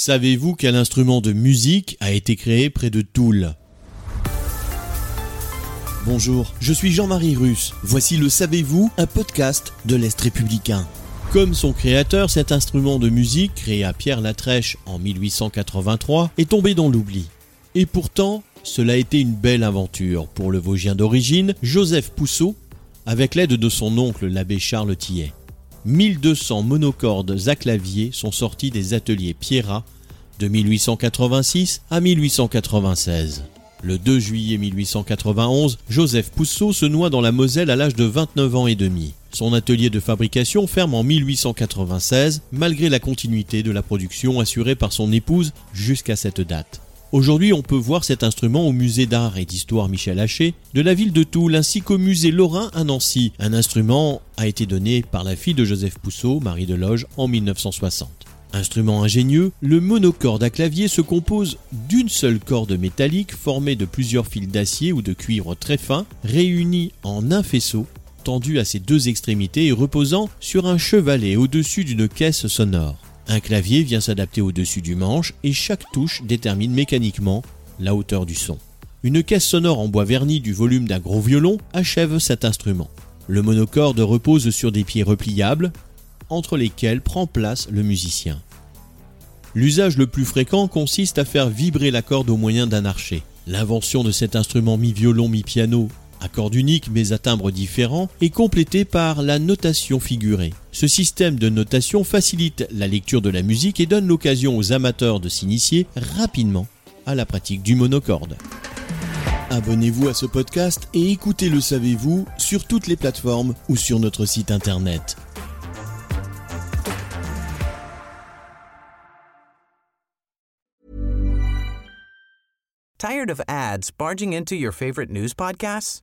Savez-vous quel instrument de musique a été créé près de Toul? Bonjour, je suis Jean-Marie Russe. Voici le Savez-vous, un podcast de l'Est républicain. Comme son créateur, cet instrument de musique, créé à Pierre-Latrèche en 1883, est tombé dans l'oubli. Et pourtant, cela a été une belle aventure pour le Vosgien d'origine, Joseph Pousseau, avec l'aide de son oncle l'abbé Charles Tillet. 1200 monocordes à clavier sont sortis des ateliers Pierrat de 1886 à 1896. Le 2 juillet 1891, Joseph Pousseau se noie dans la Moselle à l'âge de 29 ans et demi. Son atelier de fabrication ferme en 1896, malgré la continuité de la production assurée par son épouse jusqu'à cette date. Aujourd'hui, on peut voir cet instrument au musée d'art et d'histoire Michel Haché de la ville de Toul ainsi qu'au musée Lorrain à Nancy. Un instrument a été donné par la fille de Joseph Pousseau, Marie Deloge, en 1960. Instrument ingénieux, le monocorde à clavier se compose d'une seule corde métallique formée de plusieurs fils d'acier ou de cuivre très fin, réunis en un faisceau, tendu à ses deux extrémités et reposant sur un chevalet au-dessus d'une caisse sonore. Un clavier vient s'adapter au-dessus du manche et chaque touche détermine mécaniquement la hauteur du son. Une caisse sonore en bois verni du volume d'un gros violon achève cet instrument. Le monocorde repose sur des pieds repliables, entre lesquels prend place le musicien. L'usage le plus fréquent consiste à faire vibrer la corde au moyen d'un archet. L'invention de cet instrument mi-violon mi-piano à cordes uniques mais à timbres différents, est complété par la notation figurée. Ce système de notation facilite la lecture de la musique et donne l'occasion aux amateurs de s'initier rapidement à la pratique du monocorde. Abonnez-vous à ce podcast et écoutez Le Savez-vous sur toutes les plateformes ou sur notre site internet. Tired of ads barging into your favorite news podcasts?